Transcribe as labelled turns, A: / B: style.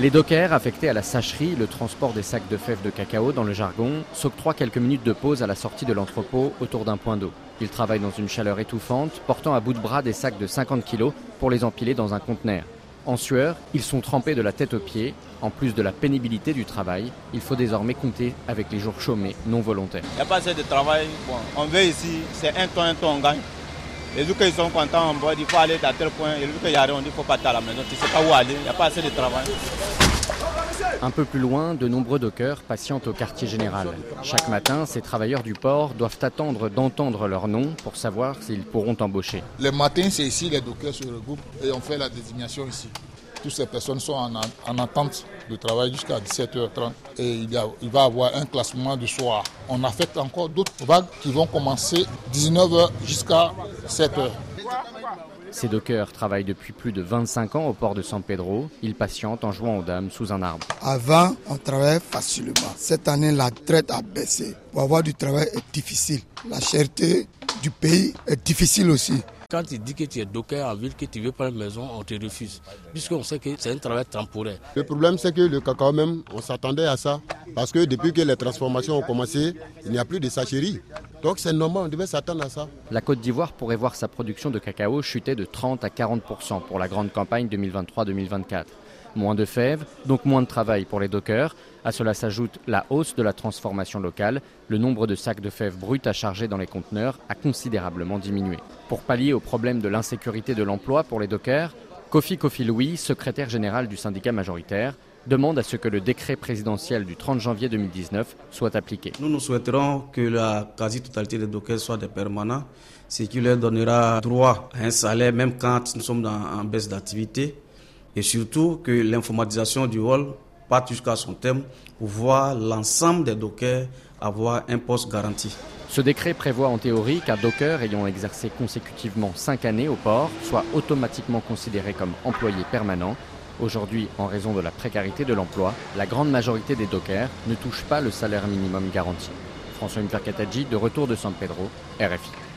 A: Les dockers, affectés à la sacherie, le transport des sacs de fèves de cacao dans le jargon, s'octroient quelques minutes de pause à la sortie de l'entrepôt autour d'un point d'eau. Ils travaillent dans une chaleur étouffante, portant à bout de bras des sacs de 50 kg pour les empiler dans un conteneur. En sueur, ils sont trempés de la tête aux pieds. En plus de la pénibilité du travail, il faut désormais compter avec les jours chômés non volontaires.
B: Il n'y a pas assez de travail. on veut ici, c'est un temps, un temps, on gagne. Les jours qu'ils sont contents, on il faut aller à tel point. Et les jours qu'il y a rien, on dit qu'il faut partir à la maison. Tu ne sais pas où aller, il n'y a pas assez de travail.
A: Un peu plus loin, de nombreux dockers patientent au quartier général. Chaque matin, ces travailleurs du port doivent attendre d'entendre leur nom pour savoir s'ils pourront embaucher.
C: Le matin, c'est ici, les dockers se regroupent et on fait la désignation ici. Toutes ces personnes sont en, attente de travail jusqu'à 17h30 et il, y il va y avoir un classement du soir. On affecte encore d'autres vagues qui vont commencer 19h jusqu'à 7h.
A: Ces dockers travaillent depuis plus de 25 ans au port de San Pedro. Ils patientent en jouant aux dames sous un arbre.
D: Avant, on travaillait facilement. Cette année, la traite a baissé. Pour avoir du travail est difficile. La cherté du pays est difficile aussi.
E: Quand tu dis que tu es docker en ville, que tu veux pas une maison, on te refuse. Puisqu'on sait que c'est un travail temporaire.
F: Le problème, c'est que le cacao même, on s'attendait à ça. Parce que depuis que les transformations ont commencé, il n'y a plus de sacherie. Donc c'est normal, on devait s'attendre à ça.
A: La Côte d'Ivoire pourrait voir sa production de cacao chuter de 30 à 40% pour la grande campagne 2023-2024. Moins de fèves, donc moins de travail pour les dockers. À cela s'ajoute la hausse de la transformation locale. Le nombre de sacs de fèves brutes à charger dans les conteneurs a considérablement diminué. Pour pallier au problème de l'insécurité de l'emploi pour les dockers, Kofi Kofi Louis, secrétaire général du syndicat majoritaire, demande à ce que le décret présidentiel du 30 janvier 2019 soit appliqué.
G: Nous nous souhaiterons que la quasi-totalité des dockers soient des permanents, ce qui leur donnera droit à un salaire même quand nous sommes en baisse d'activité, et surtout que l'informatisation du rôle parte jusqu'à son terme pour voir l'ensemble des dockers avoir un poste garanti.
A: Ce décret prévoit en théorie qu'un docker ayant exercé consécutivement 5 années au port soit automatiquement considéré comme employé permanent Aujourd'hui, en raison de la précarité de l'emploi, la grande majorité des dockers ne touchent pas le salaire minimum garanti. François Mferkatadji, de retour de San Pedro, RFI.